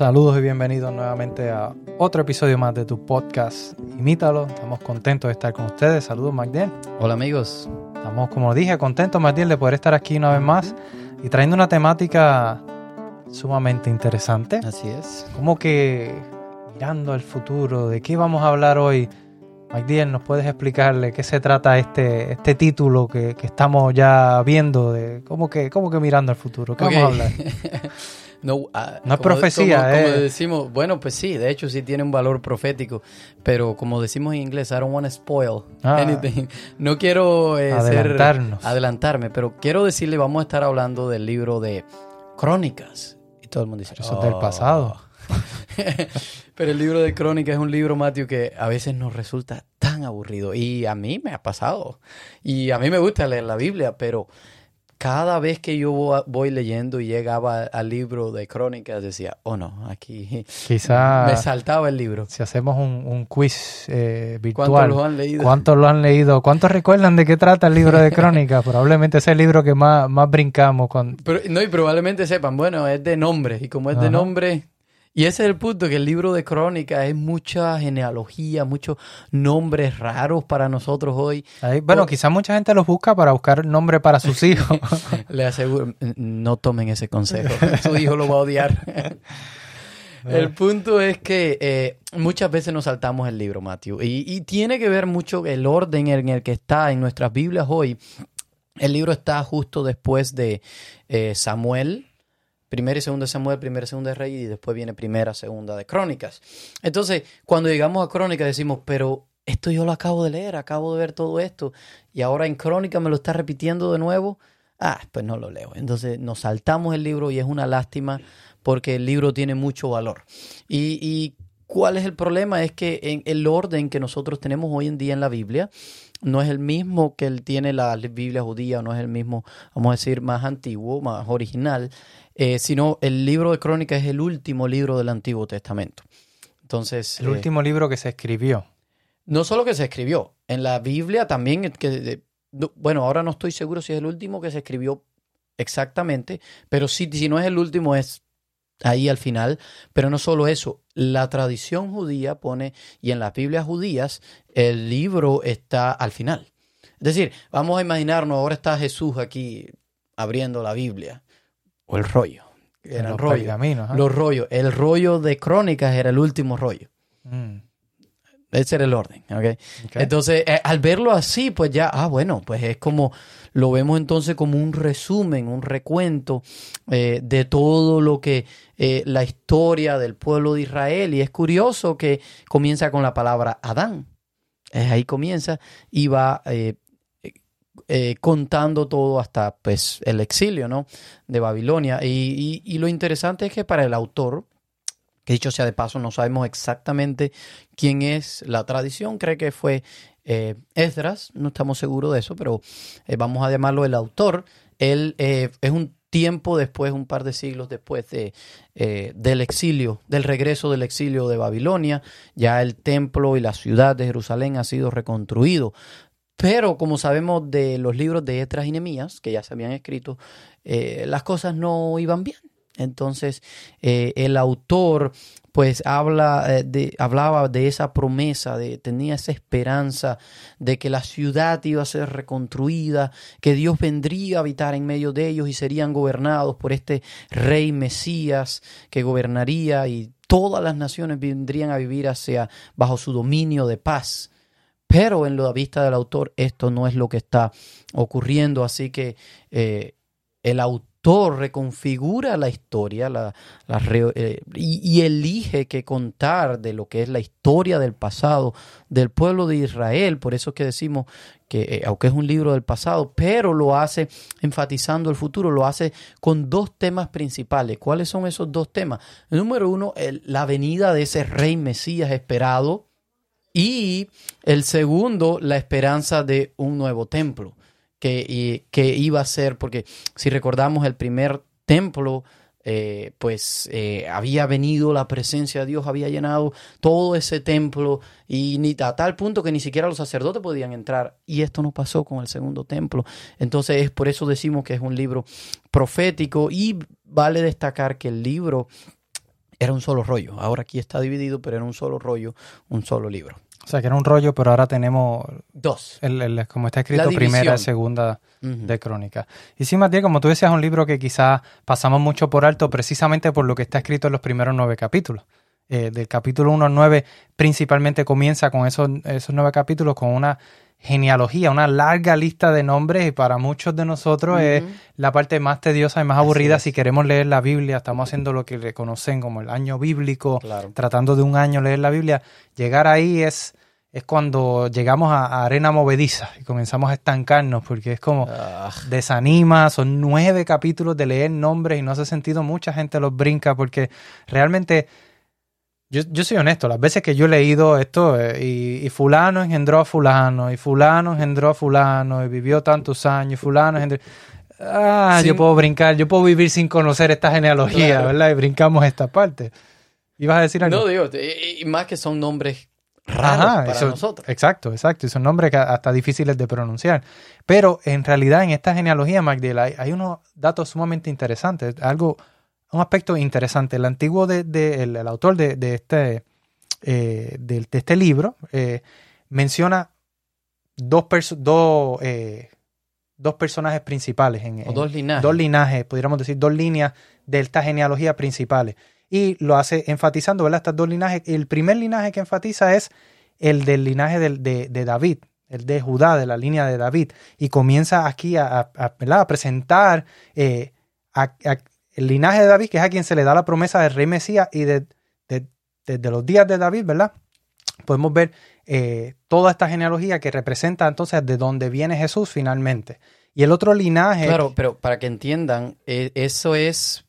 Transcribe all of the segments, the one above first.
Saludos y bienvenidos nuevamente a otro episodio más de tu podcast Imítalo. Estamos contentos de estar con ustedes. Saludos, Magdiel. Hola amigos. Estamos, como dije, contentos, Magdiel, de poder estar aquí una vez más y trayendo una temática sumamente interesante. Así es. Como que mirando al futuro, ¿de qué vamos a hablar hoy? Magdiel, ¿nos puedes explicarle qué se trata este, este título que, que estamos ya viendo? De, ¿cómo, que, ¿Cómo que mirando al futuro? ¿Qué Ok. vamos a hablar? no, No es como- profecía, como, como eh. decimos, bueno, pues sí, de hecho sí tiene un valor profético, pero como decimos en inglés, I don't want to spoil Ah. anything. No quiero eh, Adelantarnos. ser adelantarme, pero quiero decirle, vamos a estar hablando del libro de Crónicas. Y todo el mundo dice, Eso es del "Oh". pasado. Pero el libro de Crónicas es un libro, Matthew, que a veces nos resulta tan aburrido. Y a mí me ha pasado. Y a mí me gusta leer la Biblia, pero cada vez que yo vo- voy leyendo y llegaba al libro de Crónicas, decía, oh no, aquí Quizá me saltaba el libro. si hacemos un, un quiz eh, ¿Cuántos virtual. lo han leído? ¿Cuántos lo han leído? ¿Cuántos recuerdan de qué trata el libro de Crónicas? Probablemente es el libro que más, más brincamos. Con... Pero, no, y probablemente sepan, bueno, es de nombre. Y como es de Ajá. nombre. Y ese es el punto, que el libro de Crónicas es mucha genealogía, muchos nombres raros para nosotros hoy. Ahí, bueno, quizás mucha gente los busca para buscar nombre para sus hijos. Le aseguro, no tomen ese consejo. Su hijo lo va a odiar. El punto es que eh, muchas veces nos saltamos el libro, Matthew. Y, y tiene que ver mucho el orden en el que está en nuestras Biblias hoy. El libro está justo después de eh, Samuel, primera y segunda de Samuel, primera y segunda de Rey, y después viene primera, segunda de Crónicas. Entonces, cuando llegamos a Crónicas decimos, pero esto yo lo acabo de leer, acabo de ver todo esto, y ahora en Crónicas me lo está repitiendo de nuevo. Ah, pues no lo leo. Entonces nos saltamos el libro y es una lástima porque el libro tiene mucho valor. Y, y cuál es el problema? Es que en el orden que nosotros tenemos hoy en día en la Biblia no es el mismo que él tiene la Biblia judía, no es el mismo, vamos a decir, más antiguo, más original, eh, sino el libro de Crónicas es el último libro del Antiguo Testamento. Entonces, el eh, último libro que se escribió. no solo que se escribió, en la Biblia también, que, no- bueno, ahora no estoy seguro si es el último que se escribió exactamente, pero sí, si no es el último es ahí al final. Pero no solo eso, la tradición judía pone, y en las Biblias judías, el libro está al final. Es decir, vamos a imaginarnos, ahora está Jesús aquí abriendo la Biblia, o el rollo. Era los ¿ah? Los rollos. El rollo de crónicas era el último rollo. Mm, Ese era el orden, ¿ok? Entonces, eh, al verlo así, pues ya, ah, bueno, pues es como, lo vemos entonces como un resumen, un recuento eh, de todo lo que, eh, la historia del pueblo de Israel. Y es curioso que comienza con la palabra Adán. Ahí comienza y va contando todo hasta pues el exilio, ¿no? De Babilonia. Y, y- y lo interesante es que para el autor, dicho sea de paso, no sabemos exactamente quién es la tradición, cree que fue eh, Esdras, no estamos seguros de eso, pero eh, vamos a llamarlo el autor. Él eh, es un tiempo después, un par de siglos después de, del exilio, del regreso del exilio de Babilonia. Ya el templo y la ciudad de Jerusalén ha sido reconstruido. Pero como sabemos de los libros de Esdras y Nehemías, que ya se habían escrito, las cosas no iban bien. Entonces, eh, el autor pues habla eh, hablaba de esa promesa, de, tenía esa esperanza de que la ciudad iba a ser reconstruida, que Dios vendría a habitar en medio de ellos y serían gobernados por este rey Mesías que gobernaría y todas las naciones vendrían a vivir hacia bajo su dominio de paz. Pero en la vista del autor esto no es lo que está ocurriendo, así que eh, el autor reconfigura la historia la, eh, y, y elige que contar de lo que es la historia del pasado del pueblo de Israel. Por eso es que decimos que, eh, aunque es un libro del pasado, pero lo hace enfatizando el futuro, lo hace con dos temas principales. ¿Cuáles son esos dos temas? El número uno, el- la venida de ese rey Mesías esperado. Y el segundo, la esperanza de un nuevo templo. Que, y- que iba a ser, porque si recordamos el primer templo, eh, pues eh, había venido la presencia de Dios, había llenado todo ese templo y ni a tal punto que ni siquiera los sacerdotes podían entrar. Y esto no pasó con el segundo templo. Entonces es por eso decimos que es un libro profético y vale destacar que el libro era un solo rollo. Ahora aquí está dividido, pero era un solo rollo, un solo libro. O sea, que era un rollo, pero ahora tenemos, Dos. el, el- como está escrito, primera y segunda de crónica. Y sí, Matías, como tú decías, es un libro que quizás pasamos mucho por alto precisamente por lo que está escrito en los primeros nueve capítulos. Eh, del capítulo 1 al 9 principalmente comienza con esos, esos nueve capítulos con una genealogía, una larga lista de nombres y para muchos de nosotros es la parte más tediosa y más aburrida si queremos leer la Biblia. Estamos haciendo lo que reconocen como el año bíblico, Claro. tratando de un año leer la Biblia. Llegar ahí es, es cuando llegamos a, a arena movediza y comenzamos a estancarnos porque es como Ah, desanima, son nueve capítulos de leer nombres y no hace sentido, mucha gente los brinca porque realmente, yo, yo soy honesto, las veces que yo he leído esto eh, y, y fulano engendró a fulano y fulano engendró a fulano y vivió tantos años y fulano engendró... Ah, Sin- yo puedo brincar, yo puedo vivir sin conocer esta genealogía, Claro. ¿verdad? Y brincamos esta parte. ¿Ibas a decir algo? no digo, y más que son nombres raros Ajá, para eso- nosotros. Exacto, exacto. Y son nombres que hasta difíciles de pronunciar. Pero en realidad en esta genealogía, Magdiel, hay, hay unos datos sumamente interesantes. Algo, un aspecto interesante. El antiguo de, de- el, el autor de, de este, eh, de, de este libro eh, menciona dos, perso- dos, eh, dos personajes principales en, O dos linajes. dos linajes, pudiéramos decir dos líneas de esta genealogía principales. Y lo hace enfatizando, ¿verdad? Estas dos linajes. El primer linaje que enfatiza es el del linaje de, de David, el de Judá, de la línea de David. Y comienza aquí a, a- a, a presentar eh, a- el linaje de David, que es a quien se le da la promesa del rey Mesías. Y de- de- desde los días de David, ¿verdad? Podemos ver eh, toda esta genealogía que representa entonces de dónde viene Jesús finalmente. Y el otro linaje... Claro, pero para que entiendan, eh, eso es,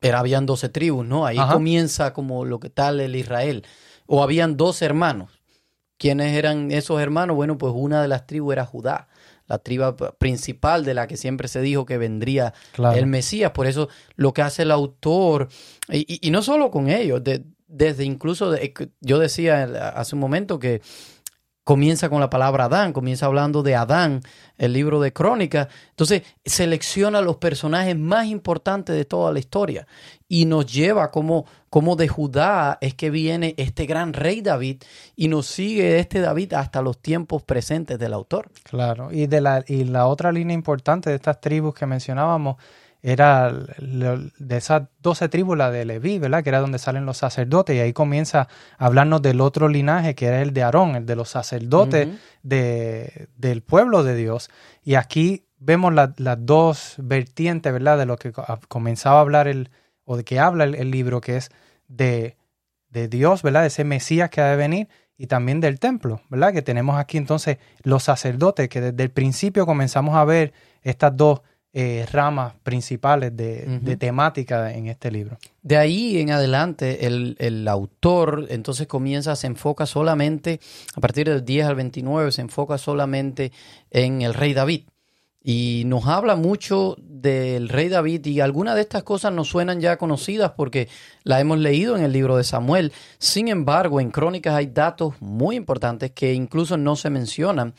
era, habían 12 tribus, ¿no? Ahí Ajá. comienza como lo que tal el Israel. O habían dos hermanos. ¿Quiénes eran esos hermanos? Bueno, pues una de las tribus era Judá, la tribu principal de la que siempre se dijo que vendría Claro. el Mesías. Por eso lo que hace el autor, y, y- y no solo con ellos, de- desde incluso, de- yo decía hace un momento que comienza con la palabra Adán, comienza hablando de Adán, el libro de Crónicas. Entonces, selecciona los personajes más importantes de toda la historia y nos lleva como, como de Judá es que viene este gran rey David y nos sigue este David hasta los tiempos presentes del autor. Claro, y de la, y la otra línea importante de estas tribus que mencionábamos era de esas 12 tribus, la de Leví, ¿verdad? Que era donde salen los sacerdotes, y ahí comienza a hablarnos del otro linaje, que era el de Aarón, el de los sacerdotes de, del pueblo de Dios. Y aquí vemos la- las dos vertientes, ¿verdad? De lo que comenzaba a hablar el, o de que habla el, el libro, que es de, de Dios, ¿verdad? De ese Mesías que ha de venir y también del templo, ¿verdad? Que tenemos aquí entonces los sacerdotes, que desde el principio comenzamos a ver estas dos eh, ramas principales de, de temática en este libro. De ahí en adelante, el, el autor entonces comienza, se enfoca solamente, a partir del 10 al 29, se enfoca solamente en el rey David. Y nos habla mucho del rey David y algunas de estas cosas nos suenan ya conocidas porque la hemos leído en el libro de Samuel. Sin embargo, en Crónicas hay datos muy importantes que incluso no se mencionan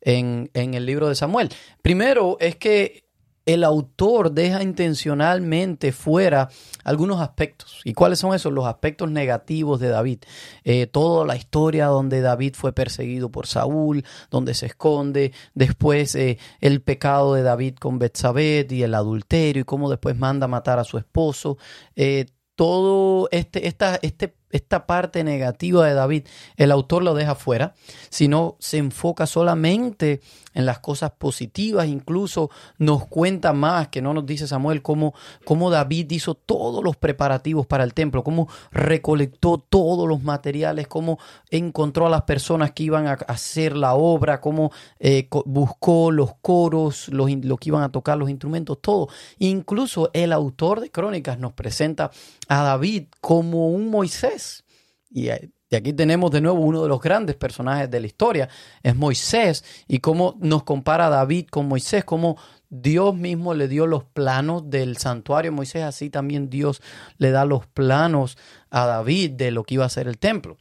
en, en el libro de Samuel. Primero es que el autor deja intencionalmente fuera algunos aspectos. ¿Y cuáles son esos? Los aspectos negativos de David. Eh, toda la historia donde David fue perseguido por Saúl, donde se esconde, después eh, el pecado de David con Betsabé y el adulterio y cómo después manda a matar a su esposo. Eh, todo este, esta, este, esta parte negativa de David, el autor lo deja fuera, sino se enfoca solamente en las cosas positivas, incluso nos cuenta más, que no nos dice Samuel, cómo, cómo David hizo todos los preparativos para el templo, cómo recolectó todos los materiales, cómo encontró a las personas que iban a hacer la obra, cómo eh, buscó los coros, los, los que iban a tocar los instrumentos, todo. Incluso el autor de Crónicas nos presenta a David como un Moisés. Y eh, aquí tenemos de nuevo uno de los grandes personajes de la historia, es Moisés, y cómo nos compara David con Moisés, cómo Dios mismo le dio los planos del santuario. A Moisés, así también Dios le da los planos a David de lo que iba a ser el templo.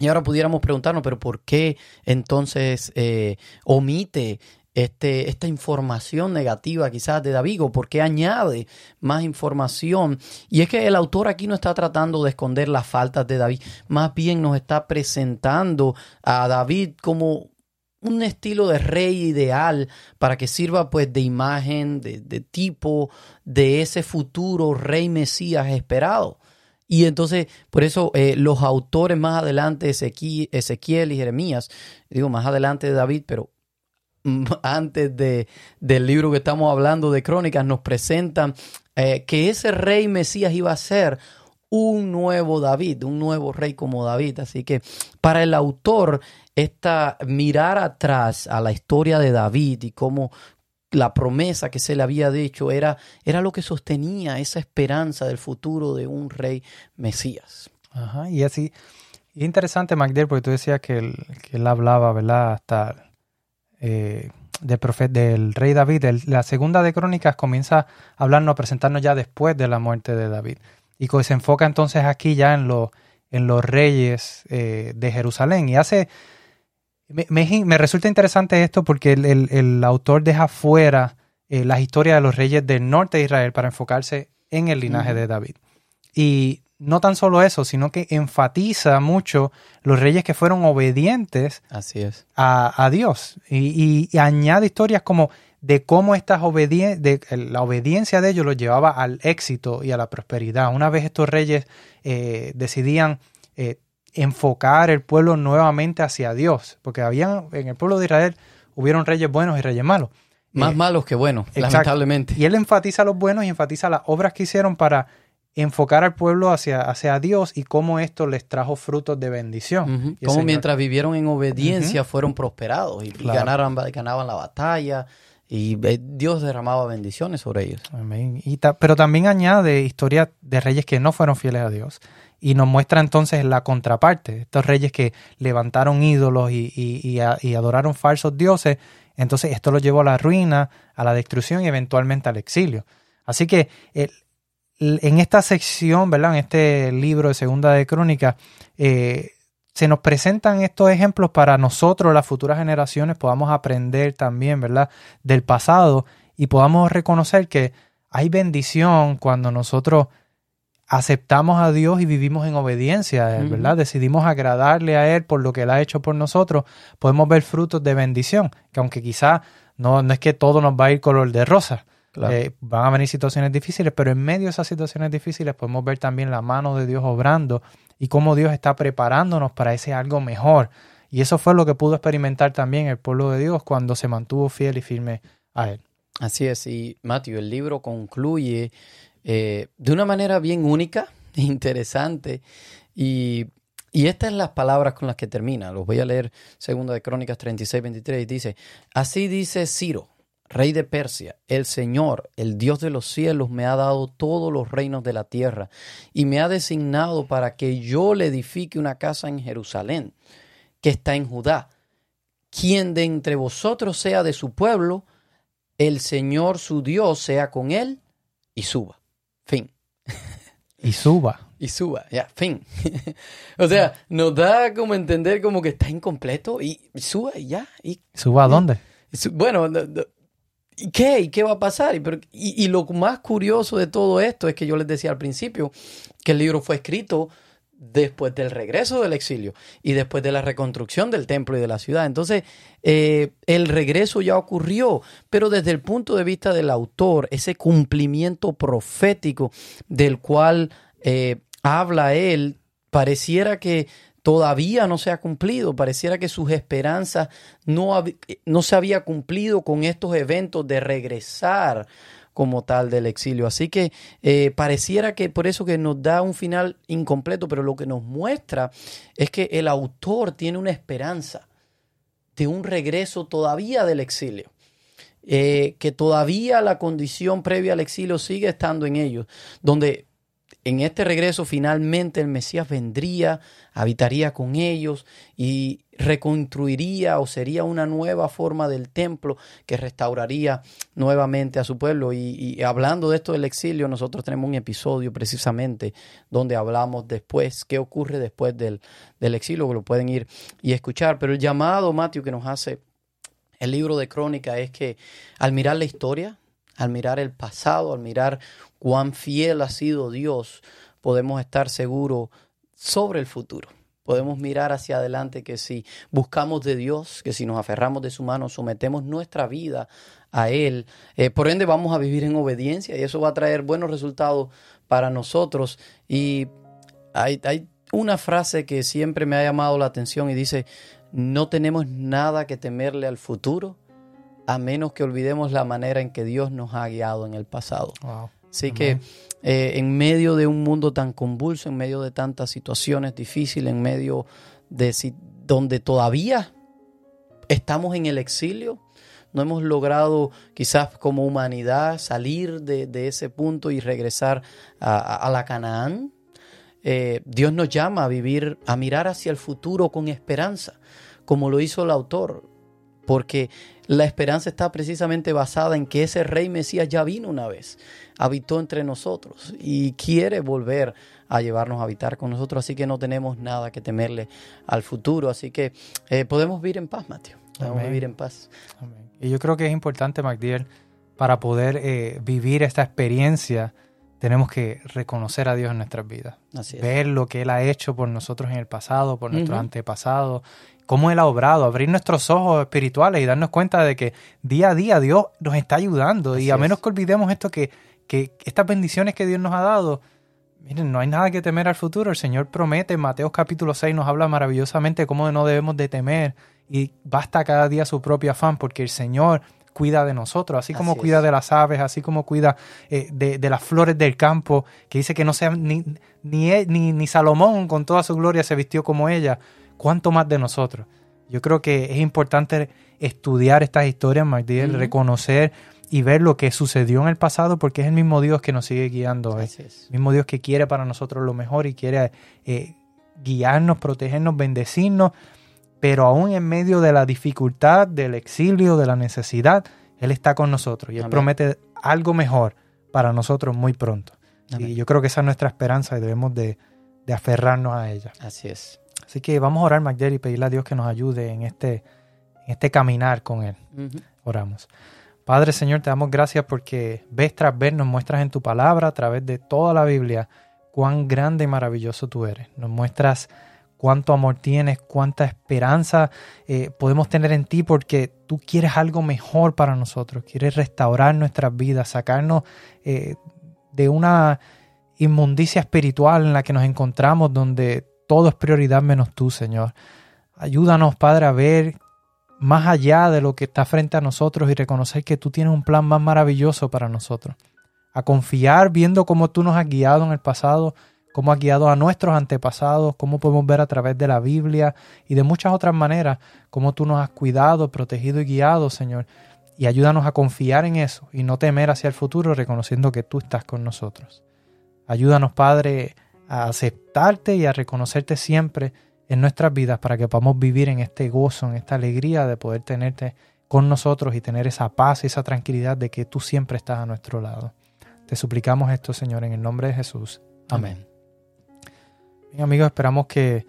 Y ahora pudiéramos preguntarnos, pero ¿por qué entonces eh, omite este, esta información negativa quizás de David o por qué añade más información. Y es que el autor aquí no está tratando de esconder las faltas de David, más bien nos está presentando a David como un estilo de rey ideal para que sirva pues de imagen, de, tipo de ese futuro rey Mesías esperado. Y entonces, por eso eh, los autores más adelante, Ezequiel y Jeremías, digo más adelante de David, pero antes de, del libro que estamos hablando de Crónicas, nos presentan eh, que ese rey Mesías iba a ser un nuevo David, un nuevo rey como David. Así que para el autor, esta mirar atrás a la historia de David y cómo la promesa que se le había dicho era, era lo que sostenía esa esperanza del futuro de un rey Mesías. Ajá, y así, interesante, Magdiel, porque tú decías que que él hablaba, ¿verdad? Hasta eh, del, profeta, del rey David. la segunda de Crónicas comienza a hablarnos, a presentarnos ya después de la muerte de David. Y se enfoca entonces aquí ya en, lo, en los reyes eh, de Jerusalén. Y hace. Me, me, resulta interesante esto porque el, autor deja fuera eh, las historias de los reyes del norte de Israel para enfocarse en el linaje de David. Y no tan solo eso, sino que enfatiza mucho los reyes que fueron obedientes Así es. A, Dios y, añade historias como de cómo estas de, la obediencia de ellos los llevaba al éxito y a la prosperidad. Una vez estos reyes eh, decidían eh, enfocar el pueblo nuevamente hacia Dios, porque habían en el pueblo de Israel hubieron reyes buenos y reyes malos. Más eh, malos que buenos, lamentablemente. Y él enfatiza los buenos y enfatiza las obras que hicieron para enfocar al pueblo hacia, hacia Dios y cómo esto les trajo frutos de bendición. Cómo mientras vivieron en obediencia fueron prosperados y, ganaron, ganaban la batalla y eh, Dios derramaba bendiciones sobre ellos. Amén. pero también añade historias de reyes que no fueron fieles a Dios y nos muestra entonces la contraparte, estos reyes que levantaron ídolos y, y, y adoraron falsos dioses, entonces esto los llevó a la ruina, a la destrucción y eventualmente al exilio. Así que el, en esta sección, ¿verdad? En este libro de Segunda de Crónica, eh, se nos presentan estos ejemplos para nosotros, las futuras generaciones, podamos aprender también, ¿verdad? Del pasado y podamos reconocer que hay bendición cuando nosotros aceptamos a Dios y vivimos en obediencia a Él, ¿verdad? Decidimos agradarle a Él por lo que Él ha hecho por nosotros, podemos ver frutos de bendición, que aunque quizá no, no es que todo nos va a ir color de rosa, eh, van a venir situaciones difíciles, pero en medio de esas situaciones difíciles podemos ver también la mano de Dios obrando y cómo Dios está preparándonos para ese algo mejor. Y eso fue lo que pudo experimentar también el pueblo de Dios cuando se mantuvo fiel y firme a Él. Así es, y Matthew, el libro concluye eh, de una manera bien única, interesante, y, y estas son las palabras con las que termina. Los voy a leer, segunda de Crónicas 36, 23, dice, así dice Ciro, rey de Persia, el Señor, el Dios de los cielos, me ha dado todos los reinos de la tierra y me ha designado para que yo le edifique una casa en Jerusalén, que está en Judá. Quien de entre vosotros sea de su pueblo, el Señor su Dios sea con él y suba. Fin. Y suba. Y suba, ya, fin. o sea, nos da como entender como que está incompleto y suba y ya. Y, ¿Suba a dónde? Bueno, ¿Y qué? ¿Y qué va a pasar? Y, y, lo más curioso de todo esto es que yo les decía al principio que el libro fue escrito después del regreso del exilio y después de la reconstrucción del templo y de la ciudad. Entonces, eh, el regreso ya ocurrió, pero desde el punto de vista del autor, ese cumplimiento profético del cual eh, habla él, pareciera que todavía no se ha cumplido. Pareciera que sus esperanzas no, no se había cumplido con estos eventos de regresar como tal del exilio. Así que eh, pareciera que por eso que nos da un final incompleto, pero lo que nos muestra es que el autor tiene una esperanza de un regreso todavía del exilio. Eh, que todavía la condición previa al exilio sigue estando en ellos, donde en este regreso finalmente el Mesías vendría, habitaría con ellos y reconstruiría o sería una nueva forma del templo que restauraría nuevamente a su pueblo. Y, hablando de esto del exilio, nosotros tenemos un episodio precisamente donde hablamos después, qué ocurre después del, del exilio, que lo pueden ir y escuchar. Pero el llamado, Mateo, que nos hace el libro de Crónica es que al mirar la historia, al mirar el pasado, al mirar cuán fiel ha sido Dios, podemos estar seguros sobre el futuro. Podemos mirar hacia adelante que si buscamos de Dios, que si nos aferramos de su mano, sometemos nuestra vida a Él, eh, por ende vamos a vivir en obediencia y eso va a traer buenos resultados para nosotros. Y hay, hay una frase que siempre me ha llamado la atención y dice, no tenemos nada que temerle al futuro a menos que olvidemos la manera en que Dios nos ha guiado en el pasado. Así que eh, en medio de un mundo tan convulso, en medio de tantas situaciones difíciles, en medio de donde todavía estamos en el exilio, no hemos logrado quizás como humanidad salir de, ese punto y regresar a, la Canaán. Eh, Dios nos llama a vivir, a mirar hacia el futuro con esperanza, como lo hizo el autor, porque la esperanza está precisamente basada en que ese rey Mesías ya vino una vez, habitó entre nosotros y quiere volver a llevarnos a habitar con nosotros, así que no tenemos nada que temerle al futuro, así que eh, podemos vivir en paz, Mateo, podemos vivir en paz. Y yo creo que es importante, MacDiel, para poder eh, vivir esta experiencia, tenemos que reconocer a Dios en nuestras vidas. Ver lo que Él ha hecho por nosotros en el pasado, por nuestros antepasados cómo Él ha obrado, abrir nuestros ojos espirituales y darnos cuenta de que día a día Dios nos está ayudando. y a menos que olvidemos esto, que, que estas bendiciones que Dios nos ha dado, miren, no hay nada que temer al futuro. El Señor promete, en Mateo capítulo 6 nos habla maravillosamente cómo no debemos de temer y basta cada día su propio afán porque el Señor cuida de nosotros, así como cuida de las aves, así como cuida eh, de, de, las flores del campo, que dice que no sea ni, ni, ni, ni Salomón con toda su gloria se vistió como ella, ¿cuánto más de nosotros? Yo creo que es importante estudiar estas historias, Magdiel, reconocer y ver lo que sucedió en el pasado, porque es el mismo Dios que nos sigue guiando. El mismo Dios que quiere para nosotros lo mejor y quiere eh, guiarnos, protegernos, bendecirnos, pero aún en medio de la dificultad, del exilio, de la necesidad, Él está con nosotros y Él promete algo mejor para nosotros muy pronto. Y yo creo que esa es nuestra esperanza y debemos de, de aferrarnos a ella. Así es. Así que vamos a orar, Magdiel, y pedirle a Dios que nos ayude en este, en este caminar con Él. Oramos. Padre Señor, te damos gracias porque vez tras vez nos muestras en tu palabra, a través de toda la Biblia, cuán grande y maravilloso tú eres. Nos muestras cuánto amor tienes, cuánta esperanza eh, podemos tener en ti porque tú quieres algo mejor para nosotros, quieres restaurar nuestras vidas, sacarnos eh, de una inmundicia espiritual en la que nos encontramos, donde todo es prioridad menos tú, Señor. Ayúdanos, Padre, a ver más allá de lo que está frente a nosotros y reconocer que tú tienes un plan más maravilloso para nosotros. A confiar viendo cómo tú nos has guiado en el pasado, cómo has guiado a nuestros antepasados, cómo podemos ver a través de la Biblia y de muchas otras maneras cómo tú nos has cuidado, protegido y guiado, Señor. Y ayúdanos a confiar en eso y no temer hacia el futuro, reconociendo que tú estás con nosotros. Ayúdanos, Padre, a aceptarte y a reconocerte siempre en nuestras vidas para que podamos vivir en este gozo, en esta alegría de poder tenerte con nosotros y tener esa paz y esa tranquilidad de que tú siempre estás a nuestro lado. Te suplicamos esto, Señor, en el nombre de Jesús. Amén. Bien, amigos, esperamos que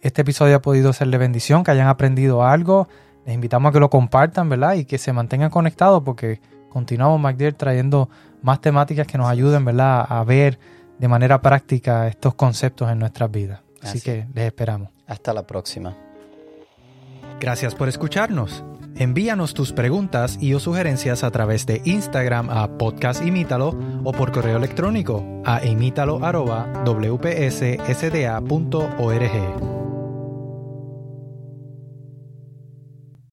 este episodio haya podido ser de bendición, que hayan aprendido algo. Les invitamos a que lo compartan, ¿verdad? Y que se mantengan conectados porque continuamos, MacDill, trayendo más temáticas que nos ayuden, ¿verdad? A ver de manera práctica estos conceptos en nuestras vidas. Así, que les esperamos. Hasta la próxima. Gracias por escucharnos. Envíanos tus preguntas y o sugerencias a través de Instagram a podcastimítalo o por correo electrónico a imítalo.wpssda.org.